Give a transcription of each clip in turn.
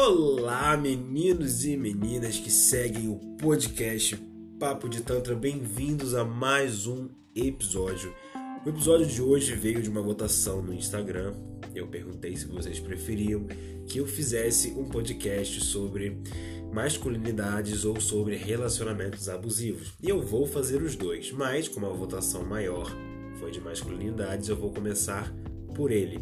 Olá, meninos e meninas que seguem o podcast Papo de Tantra, bem-vindos a mais um episódio. O episódio de hoje veio de uma votação no Instagram. Eu perguntei se vocês preferiam que eu fizesse um podcast sobre masculinidades ou sobre relacionamentos abusivos. E eu vou fazer os dois, mas como a votação maior foi de masculinidades, eu vou começar por ele.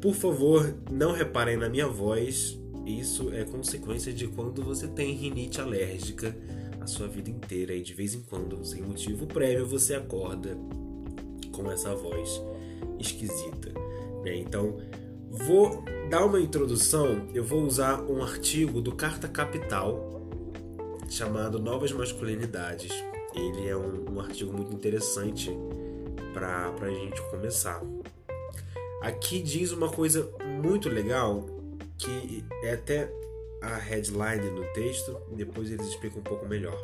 Por favor, não reparem na minha voz, isso é consequência de quando você tem rinite alérgica a sua vida inteira e de vez em quando, sem motivo prévio, você acorda com essa voz esquisita. Né? Então, vou dar uma introdução. Eu vou usar um artigo do Carta Capital chamado Novas Masculinidades. Ele é um, um artigo muito interessante para a gente começar. Aqui diz uma coisa muito legal que é até a headline no texto, depois eles explicam um pouco melhor.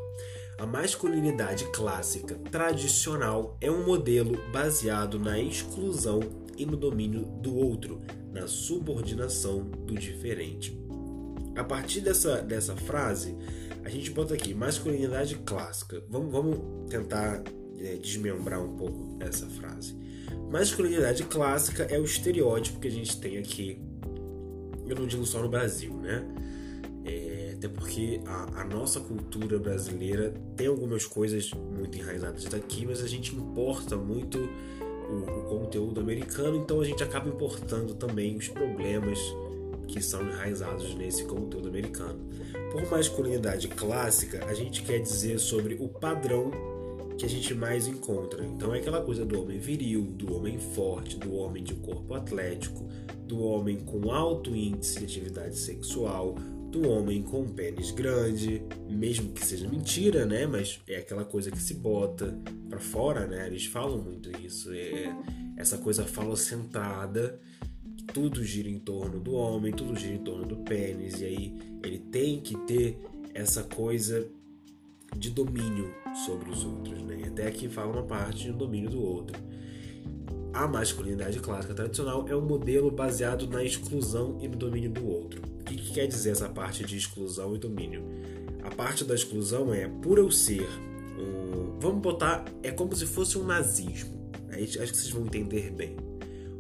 A masculinidade clássica tradicional é um modelo baseado na exclusão e no domínio do outro, na subordinação do diferente. A partir dessa, dessa frase, a gente bota aqui masculinidade clássica. Vamos, vamos tentar é, desmembrar um pouco essa frase. Masculinidade clássica é o estereótipo que a gente tem aqui. Eu não digo só no Brasil, né? É, até porque a, a, nossa cultura brasileira tem algumas coisas muito enraizadas daqui, mas a gente importa muito o, o conteúdo americano, então a gente acaba importando também os problemas que são enraizados nesse conteúdo americano. Por masculinidade clássica, a gente quer dizer sobre o padrão que a gente mais encontra. Então é aquela coisa do homem viril, do homem forte, do homem de corpo atlético, do homem com alto índice de atividade sexual, do homem com pênis grande, mesmo que seja mentira, né? Mas é aquela coisa que se bota para fora, né? Eles falam muito isso, é essa coisa falocentrada, tudo gira em torno do homem, tudo gira em torno do pênis, e aí ele tem que ter essa coisa de domínio sobre os outros, né? Até aqui fala uma parte de domínio do outro. A masculinidade clássica tradicional é um modelo baseado na exclusão e no domínio do outro. O que, que quer dizer essa parte de exclusão e domínio? A parte da exclusão é por eu ser um, vamos botar é como se fosse um nazismo. Acho que vocês vão entender bem.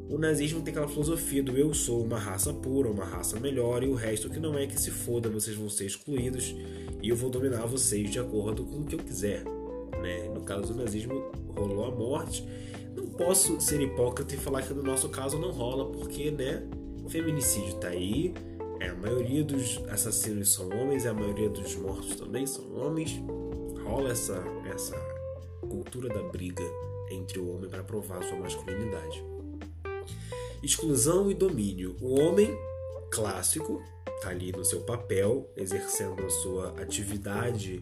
O nazismo tem aquela filosofia do eu sou uma raça pura, uma raça melhor e o resto que não é que se foda, vocês vão ser excluídos e eu vou dominar vocês de acordo com o que eu quiser. Né? No caso do nazismo rolou a morte. Não posso ser hipócrita e falar que no nosso caso não rola, porque né, o feminicídio tá aí, é, a maioria dos assassinos são homens, a maioria dos mortos também são homens. Rola essa, essa cultura da briga entre o homem para provar sua masculinidade. Exclusão e domínio. O homem clássico está ali no seu papel, exercendo a sua atividade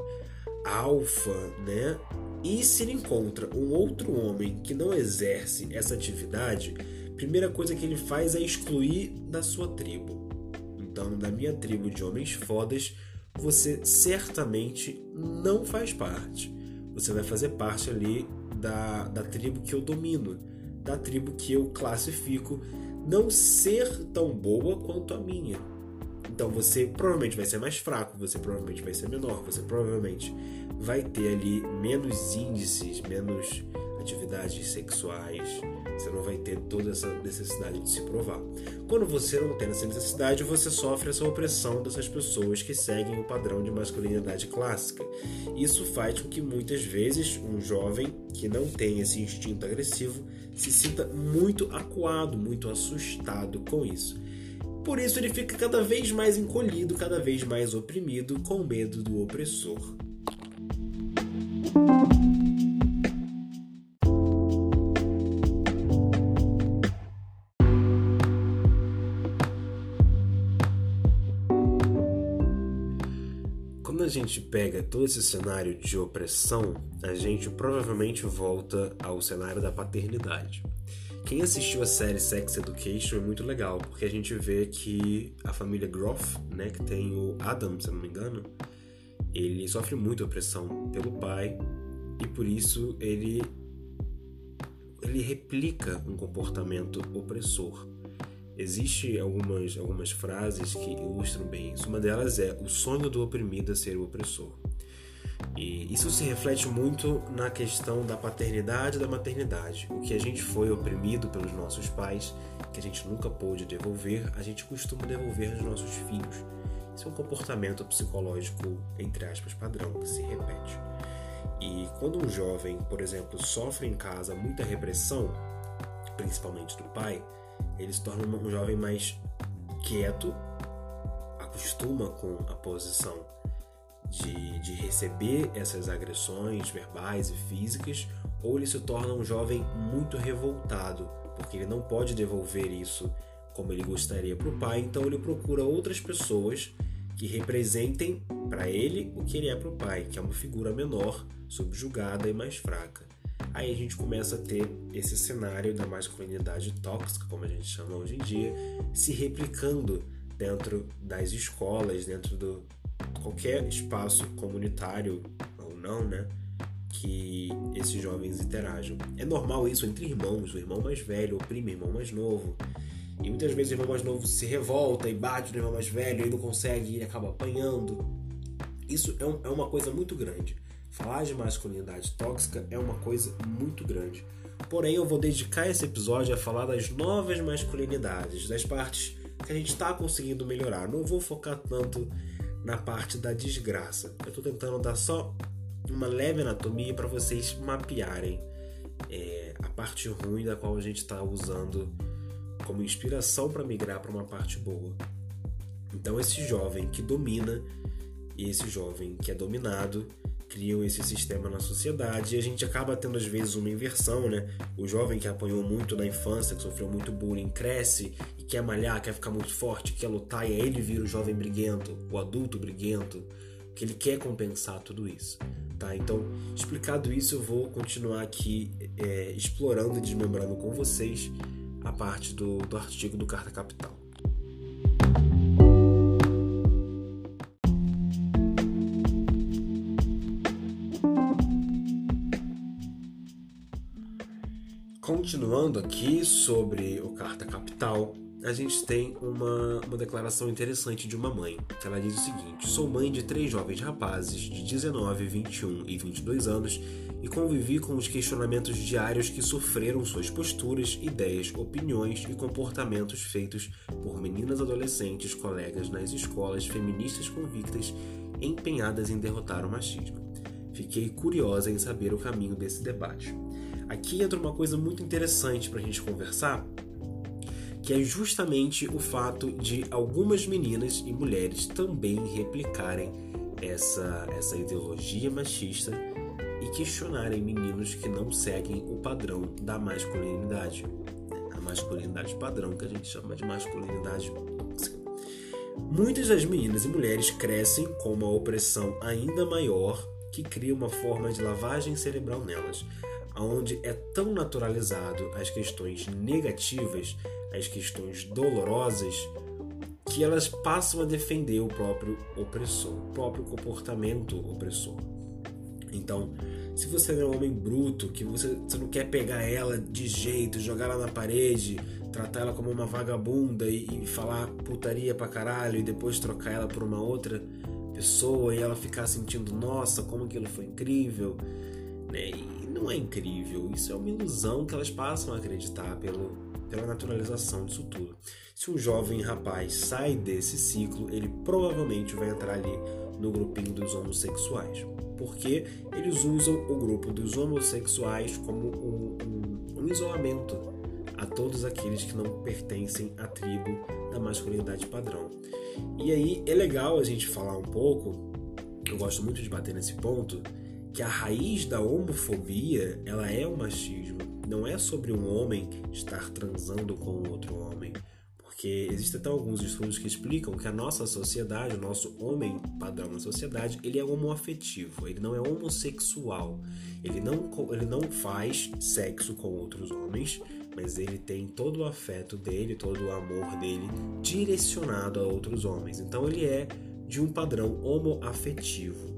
alfa, né? E se ele encontra um outro homem que não exerce essa atividade, primeira coisa que ele faz é excluir da sua tribo. Então, da minha tribo de homens fodas, você certamente não faz parte. Você vai fazer parte ali da, da tribo que eu domino, da tribo que eu classifico não ser tão boa quanto a minha. Então você provavelmente vai ser mais fraco, você provavelmente vai ser menor, você provavelmente vai ter ali menos índices, menos atividades sexuais, você não vai ter toda essa necessidade de se provar. Quando você não tem essa necessidade, você sofre essa opressão dessas pessoas que seguem o padrão de masculinidade clássica. Isso faz com que muitas vezes um jovem que não tem esse instinto agressivo se sinta muito acuado, muito assustado com isso. Por isso ele fica cada vez mais encolhido, cada vez mais oprimido, com medo do opressor. Gente pega todo esse cenário de opressão, a gente provavelmente volta ao cenário da paternidade. Quem assistiu a série Sex Education é muito legal, porque a gente vê que a família Groff, né, que tem o Adam, se não me engano, ele sofre muita opressão pelo pai e por isso ele ele replica um comportamento opressor. Existem algumas, algumas frases que ilustram bem isso. Uma delas é: o sonho do oprimido é ser o opressor. E isso se reflete muito na questão da paternidade e da maternidade. O que a gente foi oprimido pelos nossos pais, que a gente nunca pôde devolver, a gente costuma devolver aos nossos filhos. Isso é um comportamento psicológico, entre aspas, padrão, que se repete. E quando um jovem, por exemplo, sofre em casa muita repressão, principalmente do pai, ele se torna um jovem mais quieto, acostuma com a posição de, de receber essas agressões verbais e físicas, ou ele se torna um jovem muito revoltado, porque ele não pode devolver isso como ele gostaria para o pai, então ele procura outras pessoas que representem para ele o que ele é para o pai, que é uma figura menor, subjugada e mais fraca. Aí a gente começa a ter esse cenário da masculinidade tóxica, como a gente chama hoje em dia, se replicando dentro das escolas, dentro do qualquer espaço comunitário ou não, né? Que esses jovens interajam. É normal isso entre irmãos, o irmão mais velho oprime o irmão mais novo. E muitas vezes o irmão mais novo se revolta e bate no irmão mais velho e não consegue e acaba apanhando. Isso é, um, é uma coisa muito grande. Falar de masculinidade tóxica é uma coisa muito grande. Porém, eu vou dedicar esse episódio a falar das novas masculinidades, das partes que a gente está conseguindo melhorar. Não vou focar tanto na parte da desgraça. Eu estou tentando dar só uma leve anatomia para vocês mapearem é, a parte ruim da qual a gente está usando como inspiração para migrar para uma parte boa. Então, esse jovem que domina e esse jovem que é dominado criam esse sistema na sociedade e a gente acaba tendo às vezes uma inversão, né? O jovem que apanhou muito na infância, que sofreu muito bullying, cresce e quer malhar, quer ficar muito forte, quer lutar e aí ele vira o jovem briguento, o adulto briguento, que ele quer compensar tudo isso, tá? Então, explicado isso, eu vou continuar aqui é, explorando e desmembrando com vocês a parte do, do artigo do Carta Capital. Continuando aqui sobre o Carta Capital, a gente tem uma, uma declaração interessante de uma mãe, ela diz o seguinte: Sou mãe de três jovens rapazes de 19, 21 e 22 anos e convivi com os questionamentos diários que sofreram suas posturas, ideias, opiniões e comportamentos feitos por meninas adolescentes, colegas nas escolas feministas convictas empenhadas em derrotar o machismo. Fiquei curiosa em saber o caminho desse debate. Aqui entra uma coisa muito interessante para a gente conversar, que é justamente o fato de algumas meninas e mulheres também replicarem essa, essa ideologia machista e questionarem meninos que não seguem o padrão da masculinidade. A masculinidade padrão que a gente chama de masculinidade. Muitas das meninas e mulheres crescem com uma opressão ainda maior que cria uma forma de lavagem cerebral nelas onde é tão naturalizado as questões negativas, as questões dolorosas, que elas passam a defender o próprio opressor, o próprio comportamento opressor. Então, se você é um homem bruto, que você, você não quer pegar ela de jeito, jogar ela na parede, tratar ela como uma vagabunda e, e falar putaria pra caralho e depois trocar ela por uma outra pessoa e ela ficar sentindo, nossa, como aquilo foi incrível, né? E não é incrível, isso é uma ilusão que elas passam a acreditar pelo, pela naturalização disso tudo. Se um jovem rapaz sai desse ciclo, ele provavelmente vai entrar ali no grupinho dos homossexuais, porque eles usam o grupo dos homossexuais como um, um, um isolamento a todos aqueles que não pertencem à tribo da masculinidade padrão. E aí é legal a gente falar um pouco, eu gosto muito de bater nesse ponto, que a raiz da homofobia ela é o machismo. Não é sobre um homem estar transando com outro homem. Porque existem até alguns estudos que explicam que a nossa sociedade, o nosso homem padrão na sociedade, ele é homoafetivo, ele não é homossexual. Ele não, ele não faz sexo com outros homens, mas ele tem todo o afeto dele, todo o amor dele direcionado a outros homens. Então ele é de um padrão homoafetivo.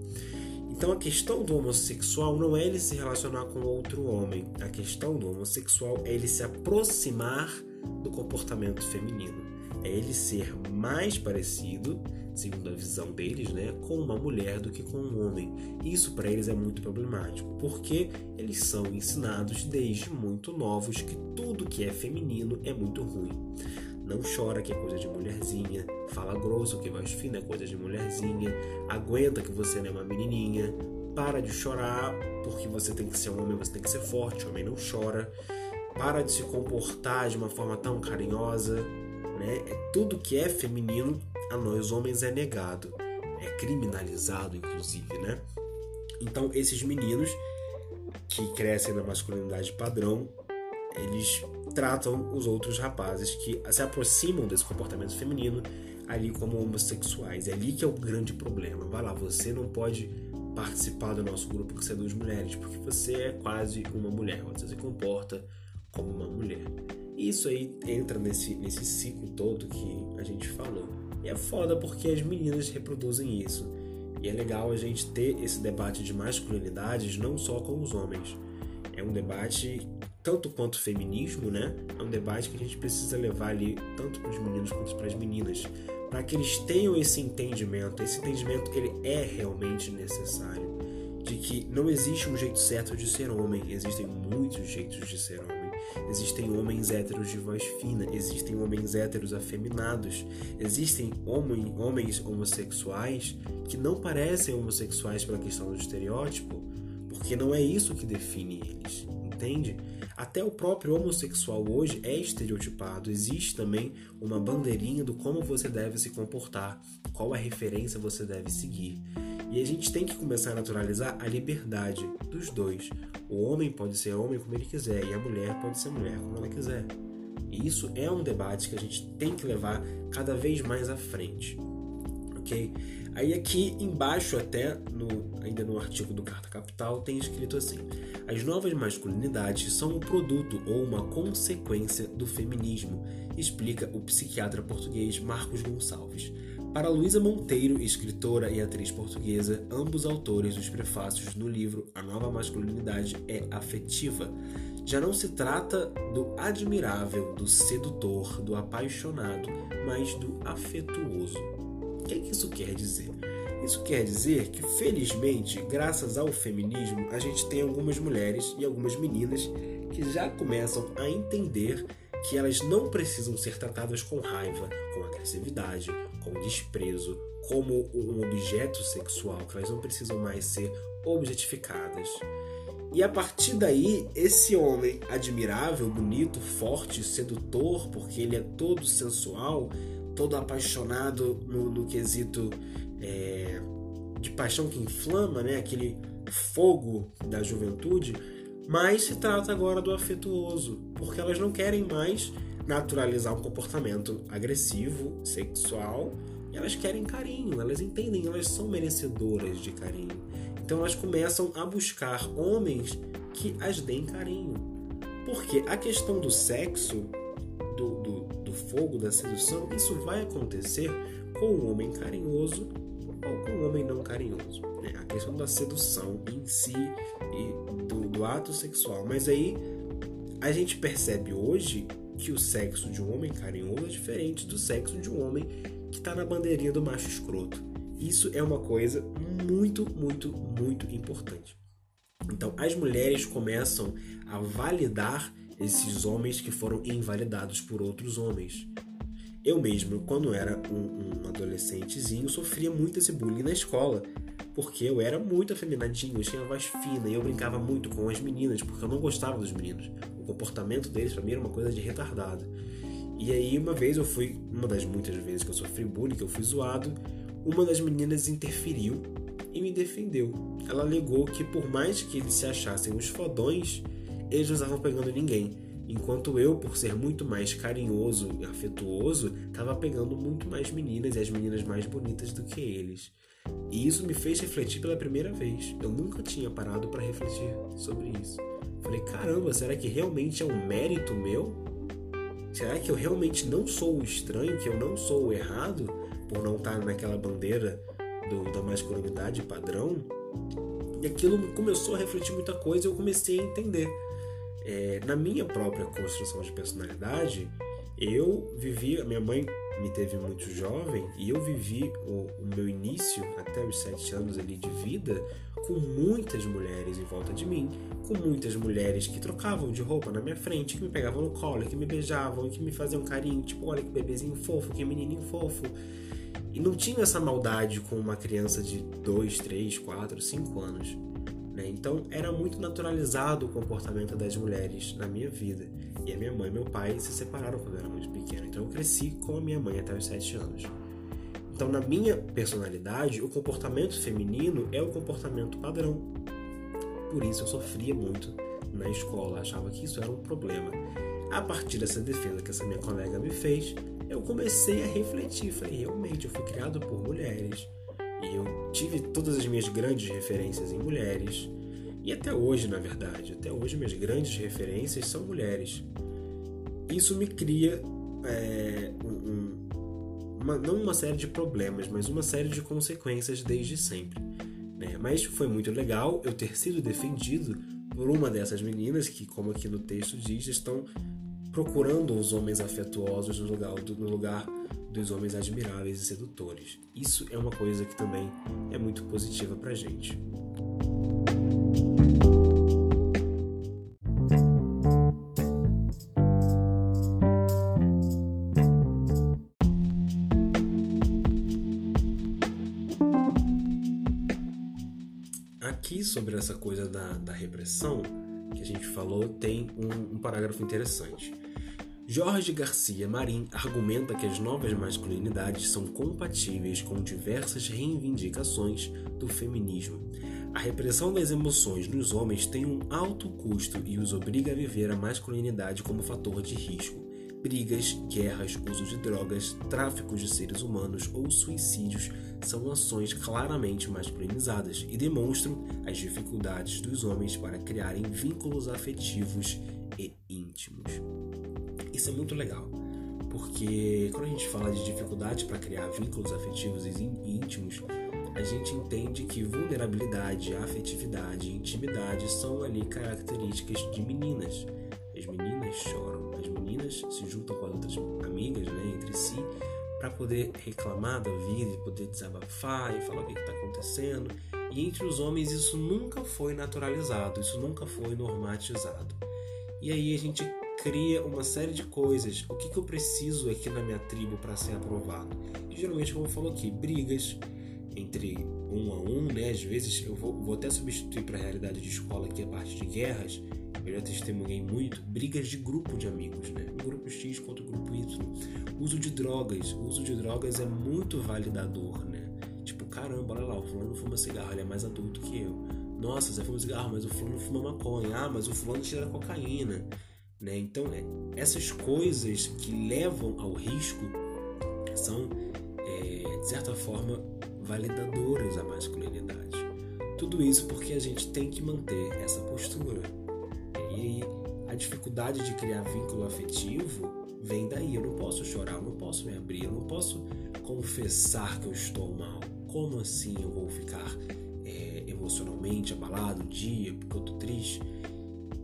Então a questão do homossexual não é ele se relacionar com outro homem. A questão do homossexual é ele se aproximar do comportamento feminino. É ele ser mais parecido, segundo a visão deles, né, com uma mulher do que com um homem. Isso para eles é muito problemático, porque eles são ensinados desde muito novos que tudo que é feminino é muito ruim. Não chora que é coisa de mulherzinha, fala grosso que voz fina é coisa de mulherzinha, aguenta que você não é uma menininha, para de chorar porque você tem que ser homem, você tem que ser forte, homem não chora. Para de se comportar de uma forma tão carinhosa, né? É tudo que é feminino a nós homens é negado, é criminalizado inclusive, né? Então esses meninos que crescem na masculinidade padrão, eles tratam os outros rapazes que se aproximam desse comportamento feminino ali como homossexuais. É ali que é o grande problema. Vai lá, você não pode participar do nosso grupo que seduz mulheres, porque você é quase uma mulher, você se comporta como uma mulher. E isso aí entra nesse, nesse ciclo todo que a gente falou. E é foda porque as meninas reproduzem isso. E é legal a gente ter esse debate de masculinidades não só com os homens. É um debate tanto quanto feminismo, né? É um debate que a gente precisa levar ali tanto para os meninos quanto para as meninas, para que eles tenham esse entendimento. Esse entendimento ele é realmente necessário de que não existe um jeito certo de ser homem, existem muitos jeitos de ser homem. Existem homens héteros de voz fina, existem homens héteros afeminados, existem homem, homens homossexuais que não parecem homossexuais pela questão do estereótipo, porque não é isso que define eles, entende? Até o próprio homossexual hoje é estereotipado. Existe também uma bandeirinha do como você deve se comportar, qual a referência você deve seguir. E a gente tem que começar a naturalizar a liberdade dos dois. O homem pode ser homem como ele quiser e a mulher pode ser mulher como ela quiser. E isso é um debate que a gente tem que levar cada vez mais à frente. Ok? Aí aqui embaixo até, no, ainda no artigo do Carta Capital, tem escrito assim: as novas masculinidades são um produto ou uma consequência do feminismo, explica o psiquiatra português Marcos Gonçalves. Para Luísa Monteiro, escritora e atriz portuguesa, ambos autores dos prefácios no livro A Nova Masculinidade é Afetiva. Já não se trata do admirável, do sedutor, do apaixonado, mas do afetuoso. O que, é que isso quer dizer? Isso quer dizer que, felizmente, graças ao feminismo, a gente tem algumas mulheres e algumas meninas que já começam a entender que elas não precisam ser tratadas com raiva, com agressividade, com desprezo, como um objeto sexual, que elas não precisam mais ser objetificadas. E a partir daí, esse homem admirável, bonito, forte, sedutor, porque ele é todo sensual, todo apaixonado no, no quesito é, de paixão que inflama, né? aquele fogo da juventude, mas se trata agora do afetuoso, porque elas não querem mais naturalizar um comportamento agressivo, sexual, elas querem carinho, elas entendem, elas são merecedoras de carinho. Então elas começam a buscar homens que as deem carinho. Porque a questão do sexo, do, do fogo, da sedução, isso vai acontecer com um homem carinhoso ou com um homem não carinhoso. Né? A questão da sedução em si e do, do ato sexual. Mas aí a gente percebe hoje que o sexo de um homem carinhoso é diferente do sexo de um homem que está na bandeirinha do macho escroto. Isso é uma coisa muito, muito, muito importante. Então, as mulheres começam a validar esses homens que foram invalidados por outros homens. Eu mesmo, quando era um, um adolescentezinho, sofria muito esse bullying na escola, porque eu era muito afeminadinho, eu tinha voz fina e eu brincava muito com as meninas, porque eu não gostava dos meninos. O comportamento deles para mim era uma coisa de retardado. E aí uma vez eu fui, uma das muitas vezes que eu sofri bullying, que eu fui zoado, uma das meninas interferiu e me defendeu. Ela alegou que por mais que eles se achassem os fodões, eles não estavam pegando ninguém. Enquanto eu, por ser muito mais carinhoso e afetuoso, estava pegando muito mais meninas e as meninas mais bonitas do que eles. E isso me fez refletir pela primeira vez. Eu nunca tinha parado para refletir sobre isso. Falei, caramba, será que realmente é um mérito meu? Será que eu realmente não sou o estranho, que eu não sou o errado por não estar naquela bandeira do, da masculinidade padrão? E aquilo começou a refletir muita coisa e eu comecei a entender é, na minha própria construção de personalidade, Eu vivi, minha mãe me teve muito jovem e eu vivi o, o, meu início até os sete anos ali de vida com muitas mulheres em volta de mim, com muitas mulheres que trocavam de roupa na minha frente, que me pegavam no colo, que me beijavam, que me faziam carinho, tipo, olha que bebezinho fofo, que menininho fofo. E não tinha essa maldade com uma criança de 2, 3, 4, 5 anos. Né? Então era muito naturalizado o comportamento das mulheres na minha vida. E a minha mãe e meu pai se separaram quando eu era muito pequeno. Então eu cresci com a minha mãe até os 7 anos. Então, na minha personalidade, o comportamento feminino é o comportamento padrão. Por isso eu sofria muito na escola, achava que isso era um problema. A partir dessa defesa que essa minha colega me fez, eu comecei a refletir. Falei, realmente, eu fui criado por mulheres e eu tive todas as minhas grandes referências em mulheres. E até hoje, na verdade, até hoje minhas grandes referências são mulheres. Isso me cria é, um, uma, não uma série de problemas, mas uma série de consequências desde sempre. Né? Mas foi muito legal eu ter sido defendido por uma dessas meninas que, como aqui no texto diz, estão procurando os homens afetuosos no lugar, no lugar dos homens admiráveis e sedutores. Isso é uma coisa que também é muito positiva pra gente. Aqui sobre essa coisa da, da repressão que a gente falou, tem um, um parágrafo interessante. Jorge Garcia Marim argumenta que as novas masculinidades são compatíveis com diversas reivindicações do feminismo. A repressão das emoções nos homens tem um alto custo e os obriga a viver a masculinidade como fator de risco. Brigas, guerras, uso de drogas, tráfico de seres humanos ou suicídios são ações claramente masculinizadas e demonstram as dificuldades dos homens para criarem vínculos afetivos e íntimos. Isso é muito legal, porque quando a gente fala de dificuldade para criar vínculos afetivos e íntimos, a gente entende que vulnerabilidade, afetividade e intimidade são ali características de meninas. As meninas choram, as meninas se juntam com as outras amigas, né, entre si, para poder reclamar da vida e poder desabafar e falar o que está acontecendo. E entre os homens isso nunca foi naturalizado, isso nunca foi normatizado. E aí a gente cria uma série de coisas. O que, que eu preciso aqui na minha tribo para ser aprovado? E geralmente, como eu falo aqui, brigas entre um a um, né? Às vezes eu vou, vou até substituir para a realidade de escola aqui a parte de guerras. Eu já testemunhei muito brigas de grupo de amigos, né? Grupo X contra o grupo Y. Uso de drogas. O uso de drogas é muito validador, né? Tipo, caramba, olha lá, o fulano fuma cigarro, ele é mais adulto que eu. Nossa, você fuma cigarro, mas o fulano fuma maconha. Ah, mas o fulano tira cocaína. Né? Então, é, essas coisas que levam ao risco são, é, de certa forma, validadoras à masculinidade. Tudo isso porque a gente tem que manter essa postura. E aí, a dificuldade de criar vínculo afetivo vem daí. Eu não posso chorar, eu não posso me abrir, eu não posso confessar que eu estou mal. Como assim eu vou ficar é, emocionalmente abalado um dia porque eu estou triste?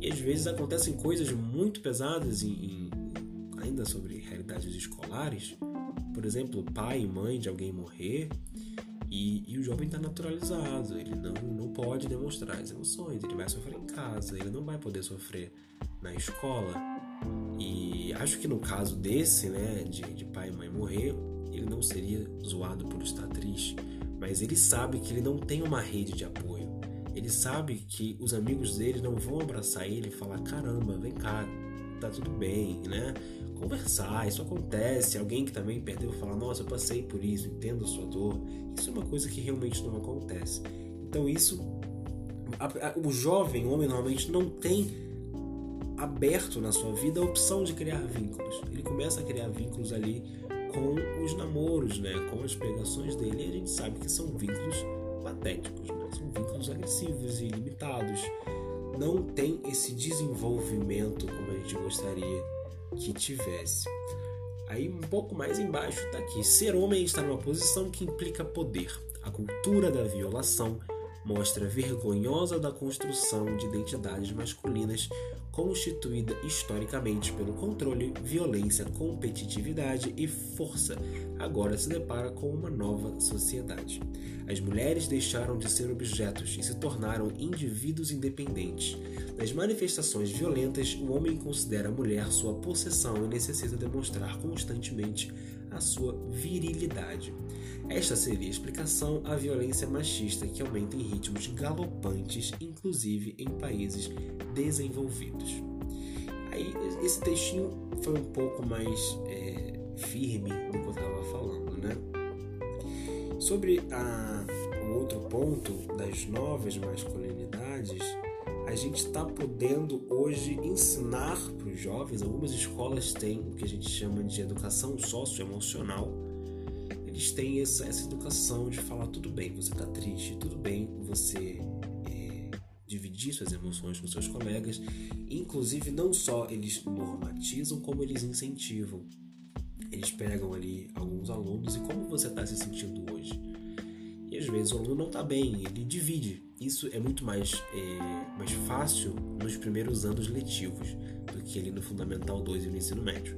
E às vezes acontecem coisas muito pesadas, em, em, ainda sobre realidades escolares. Por exemplo, pai e mãe de alguém morrer e, e o jovem está naturalizado. Ele não, não pode demonstrar as emoções, ele vai sofrer em casa, ele não vai poder sofrer na escola. E acho que no caso desse, né, de, de pai e mãe morrer, ele não seria zoado por estar triste, mas ele sabe que ele não tem uma rede de apoio ele sabe que os amigos dele não vão abraçar ele e falar: caramba, vem cá, tá tudo bem, né? Conversar, isso acontece. Alguém que também perdeu falar: nossa, eu passei por isso, entendo a sua dor. Isso é uma coisa que realmente não acontece. Então, isso. A, a, o jovem, o homem, normalmente não tem aberto na sua vida a opção de criar vínculos. Ele começa a criar vínculos ali com os namoros, né? com as pegações dele, e a gente sabe que são vínculos patéticos, né? são vínculos agressivos e limitados. Não tem esse desenvolvimento como a gente gostaria que tivesse. Aí um pouco mais embaixo está aqui: ser homem está numa posição que implica poder. A cultura da violação mostra vergonhosa da construção de identidades masculinas constituída historicamente pelo controle, violência, competitividade e força, agora se depara com uma nova sociedade. As mulheres deixaram de ser objetos e se tornaram indivíduos independentes. Nas manifestações violentas, o homem considera a mulher sua possessão e necessita demonstrar constantemente a sua virilidade. Esta seria a explicação à violência machista que aumenta em ritmos galopantes, inclusive em países desenvolvidos. Aí, esse textinho foi um pouco mais é, firme do que eu estava falando, né? Sobre a, o outro ponto das novas masculinidades, a gente está podendo hoje ensinar para os jovens, algumas escolas têm o que a gente chama de educação socioemocional, eles têm essa, essa educação de falar tudo bem, você está triste, tudo bem você é, dividir suas emoções com seus colegas, inclusive não só eles normatizam, como eles incentivam. Eles pegam ali alguns alunos e como você está se sentindo hoje? Às vezes o aluno não está bem, ele divide isso é muito mais, é, mais fácil nos primeiros anos letivos do que ali no Fundamental 2 e no ensino médio.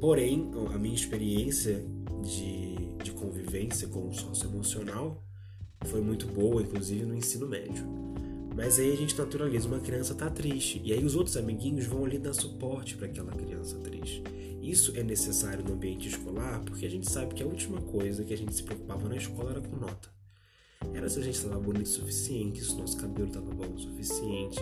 Porém, a minha experiência de, de convivência com o sócio emocional foi muito boa, inclusive no ensino médio. Mas aí a gente naturaliza uma criança tá triste e aí os outros amiguinhos vão ali dar suporte para aquela criança triste. Isso é necessário no ambiente escolar porque a gente sabe que a última coisa que a gente se preocupava na escola era com nota. Era se a gente estava bonito o suficiente, se o nosso cabelo estava bom o suficiente,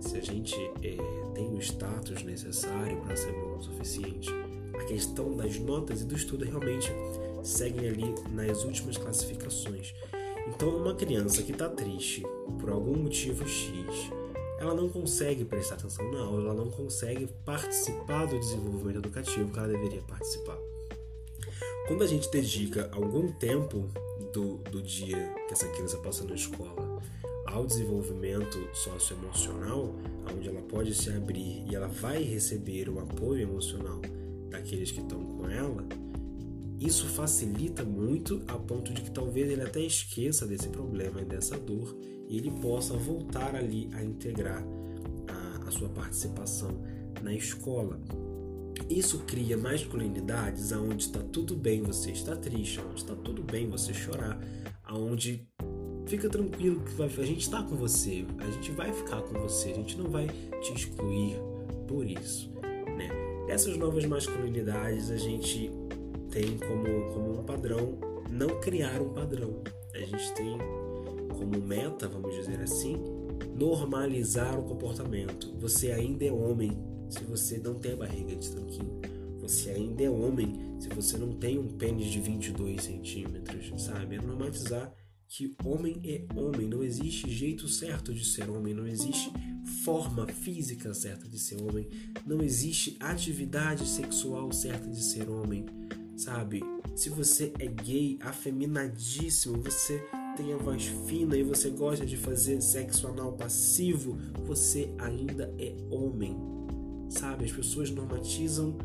se a gente é, tem o status necessário para ser bom o suficiente. A questão das notas e do estudo realmente seguem ali nas últimas classificações. Então, uma criança que está triste por algum motivo X, ela não consegue prestar atenção na aula, ela não consegue participar do desenvolvimento educativo que ela deveria participar. Quando a gente dedica algum tempo do, do dia que essa criança passa na escola ao desenvolvimento socioemocional, onde ela pode se abrir e ela vai receber o apoio emocional daqueles que estão com ela, isso facilita muito a ponto de que talvez ele até esqueça desse problema e dessa dor e ele possa voltar ali a integrar a, a sua participação na escola. Isso cria masculinidades aonde está tudo bem você estar triste, aonde está tudo bem você chorar, aonde fica tranquilo que a gente está com você, a gente vai ficar com você, a gente não vai te excluir por isso, né? Essas novas masculinidades a gente tem como, como um padrão não criar um padrão. A gente tem como meta, vamos dizer assim, normalizar o comportamento. Você ainda é homem, se você não tem a barriga de tanquinho. Você ainda é homem se você não tem um pênis de 22 centímetros, sabe? É normatizar que homem é homem, não existe jeito certo de ser homem, não existe forma física certa de ser homem, não existe atividade sexual certa de ser homem, sabe? Se você é gay, afeminadíssimo, você tem a voz fina e você gosta de fazer sexo anal passivo, você ainda é homem sabe? As pessoas normatizam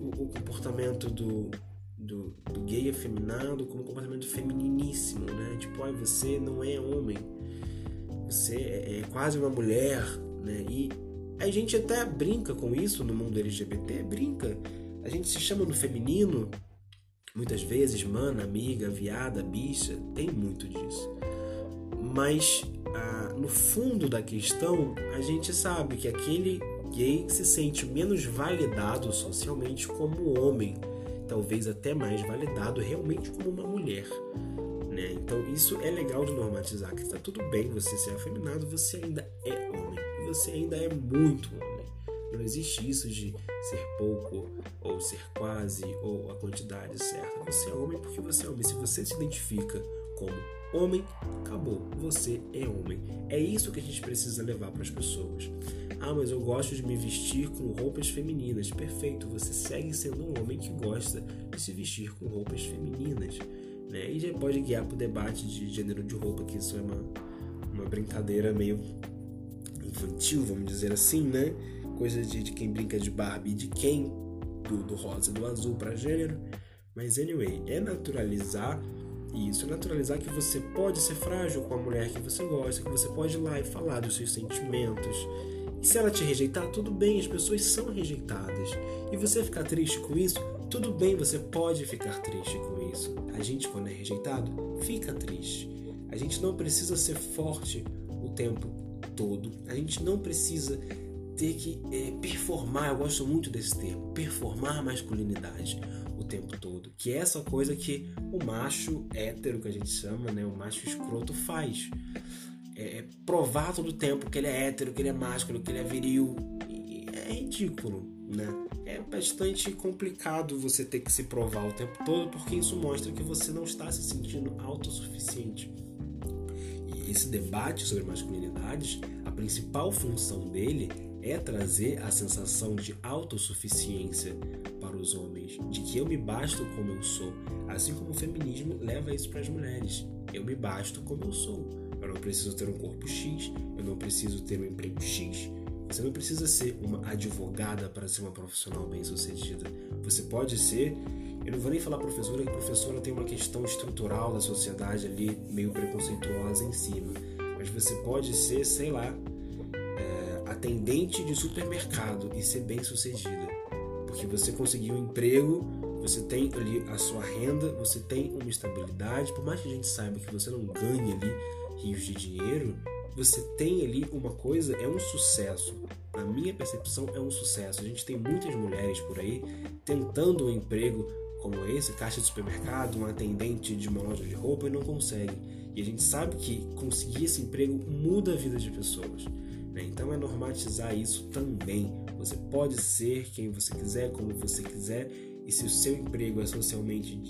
o, o comportamento do, do, do, gay afeminado como um comportamento femininíssimo, né? Tipo, ah, você não é homem, você é, é quase uma mulher, né? E a gente até brinca com isso no mundo LGBT, brinca. A gente se chama no feminino, muitas vezes, mana, amiga, viada, bicha, tem muito disso. Mas ah, no fundo da questão, a gente sabe que aquele gay se sente menos validado socialmente como homem, talvez até mais validado realmente como uma mulher. Né? Então isso é legal de normatizar, que está tudo bem você ser afeminado, você ainda é homem, você ainda é muito homem. Não existe isso de ser pouco ou ser quase ou a quantidade certa. Você é homem porque você é homem. Se você se identifica como homem, acabou. Você é homem. É isso que a gente precisa levar para as pessoas. Ah, mas eu gosto de me vestir com roupas femininas. Perfeito, você segue sendo um homem que gosta de se vestir com roupas femininas. Né? E já pode guiar para o debate de gênero de roupa, que isso é uma, uma brincadeira meio infantil, vamos dizer assim, né? Coisa de, de quem brinca de Barbie, de quem do, do rosa e do azul para gênero. Mas, anyway, é naturalizar isso, é naturalizar que você pode ser frágil com a mulher que você gosta, que você pode ir lá e falar dos seus sentimentos, E se ela te rejeitar, tudo bem, as pessoas são rejeitadas. E você ficar triste com isso, tudo bem, você pode ficar triste com isso. A gente, quando é rejeitado, fica triste. A gente não precisa ser forte o tempo todo. A gente não precisa ter que é, performar. Eu gosto muito desse termo, performar masculinidade o tempo todo. Que é essa coisa que o macho hétero, que a gente chama, né, o macho escroto, faz. É, é provar todo o tempo que ele é hétero, que ele é másculo, que ele é viril. É ridículo, né? É bastante complicado você ter que se provar o tempo todo, porque isso mostra que você não está se sentindo autossuficiente. E esse debate sobre masculinidades, a principal função dele é trazer a sensação de autossuficiência para os homens, de que eu me basto como eu sou, assim como o feminismo leva isso para as mulheres. Eu me basto como eu sou. Eu não preciso ter um corpo X, eu não preciso ter um emprego X. Você não precisa ser uma advogada para ser uma profissional bem-sucedida. Você pode ser, eu não vou nem falar professora, que professora tem uma questão estrutural da sociedade ali meio preconceituosa em cima. Mas você pode ser, sei lá, atendente de supermercado e ser bem sucedida. Porque você conseguiu um emprego, você tem ali a sua renda, você tem uma estabilidade, por mais que a gente saiba que você não ganhe ali rios de dinheiro, você tem ali uma coisa, é um sucesso. Na minha percepção, é um sucesso. A gente tem muitas mulheres por aí tentando um emprego como esse, caixa de supermercado, um atendente de uma loja de roupa e não consegue. E a gente sabe que conseguir esse emprego muda a vida de pessoas. Né? Então é normatizar isso também. Você pode ser quem você quiser, como você quiser, e se o seu emprego é socialmente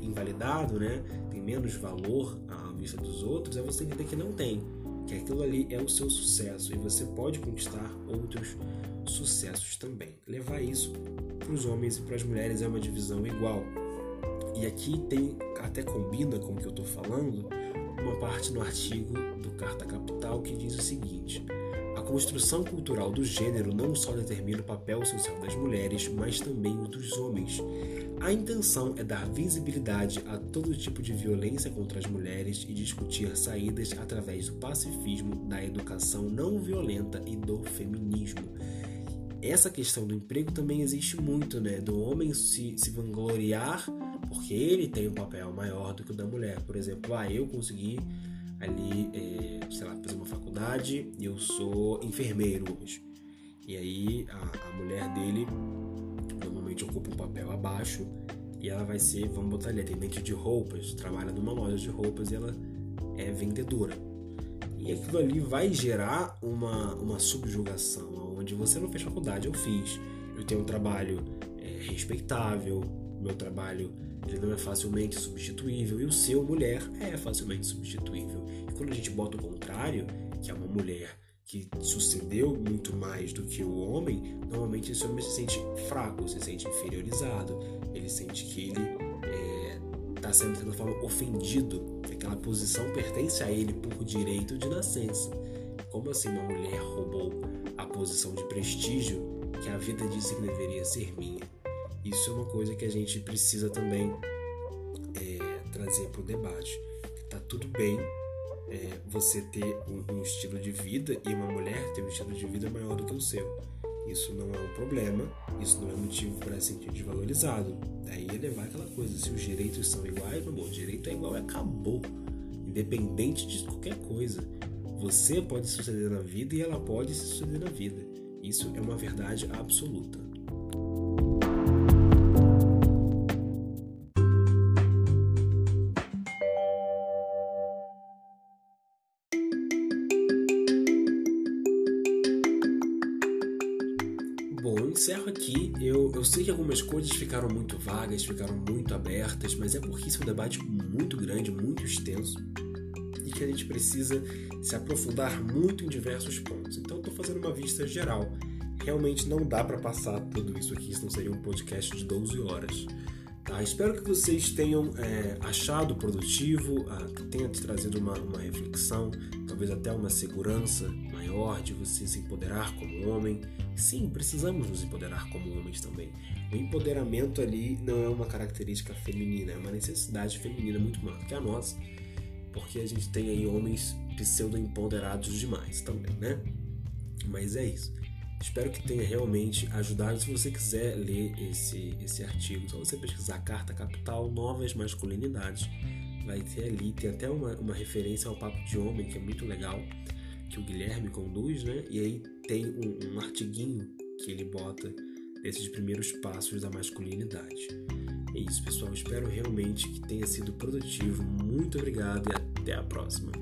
invalidado, né, tem menos valor à vista dos outros, é você entender que não tem, que aquilo ali é o seu sucesso e você pode conquistar outros sucessos também. Levar isso para os homens e para as mulheres é uma divisão igual. E aqui tem, até combina com o que eu estou falando, uma parte no artigo do Carta Capital que diz o seguinte: a construção cultural do gênero não só determina o papel social das mulheres, mas também o dos homens. A intenção é dar visibilidade a todo tipo de violência contra as mulheres e discutir saídas através do pacifismo, da educação não violenta e do feminismo. Essa questão do emprego também existe muito, né? Do homem se, se vangloriar porque ele tem um papel maior do que o da mulher. Por exemplo, ah, eu consegui ali, é, sei lá, fazer uma faculdade e eu sou enfermeiro hoje. E aí a, a, mulher dele normalmente ocupa um papel abaixo e ela vai ser, vamos botar ali, atendente de roupas, trabalha numa loja de roupas e ela é vendedora. E aquilo ali vai gerar uma, uma subjugação, onde você não fez faculdade, eu fiz. Eu tenho um trabalho é, respeitável, meu trabalho ele não é facilmente substituível e o seu mulher é facilmente substituível. E quando a gente bota o contrário, que é uma mulher que sucedeu muito mais do que o homem, normalmente esse homem se sente fraco, se sente inferiorizado, ele sente que ele está é, sendo de certa forma ofendido, aquela posição pertence a ele por direito de nascença. Como assim uma mulher roubou a posição de prestígio que a vida disse que deveria ser minha? Isso é uma coisa que a gente precisa também é, trazer para o debate. Tá tudo bem é, você ter um, um, estilo de vida e uma mulher ter um estilo de vida maior do que o seu. Isso não é um problema, isso não é motivo para se sentir desvalorizado. Daí é levar aquela coisa, se os direitos são iguais, meu amor, direito é igual e acabou. Independente de qualquer coisa. Você pode suceder na vida e ela pode se suceder na vida. Isso é uma verdade absoluta. Vagas, ficaram muito abertas, mas é porque isso é um debate muito grande, muito extenso e que a gente precisa se aprofundar muito em diversos pontos. Então, estou fazendo uma vista geral. Realmente não dá para passar tudo isso aqui, senão seria um podcast de 12 horas. Tá? Espero que vocês tenham é, achado produtivo, ah, tenha te trazido uma, uma reflexão, talvez até uma segurança maior de você se empoderar como homem. Sim, precisamos nos empoderar como homens também. O empoderamento ali não é uma característica feminina, é uma necessidade feminina muito maior que a nossa, porque a gente tem aí homens pseudo-empoderados demais também, né? Mas é isso. Espero que tenha realmente ajudado. Se você quiser ler esse, esse artigo, só você pesquisar Carta Capital, Novas Masculinidades, vai ter ali, tem até uma, uma referência ao Papo de Homem, que é muito legal, que o Guilherme conduz, né? E aí tem um, um artiguinho que ele bota desses primeiros passos da masculinidade. É isso, pessoal. Espero realmente que tenha sido produtivo. Muito obrigado e até a próxima.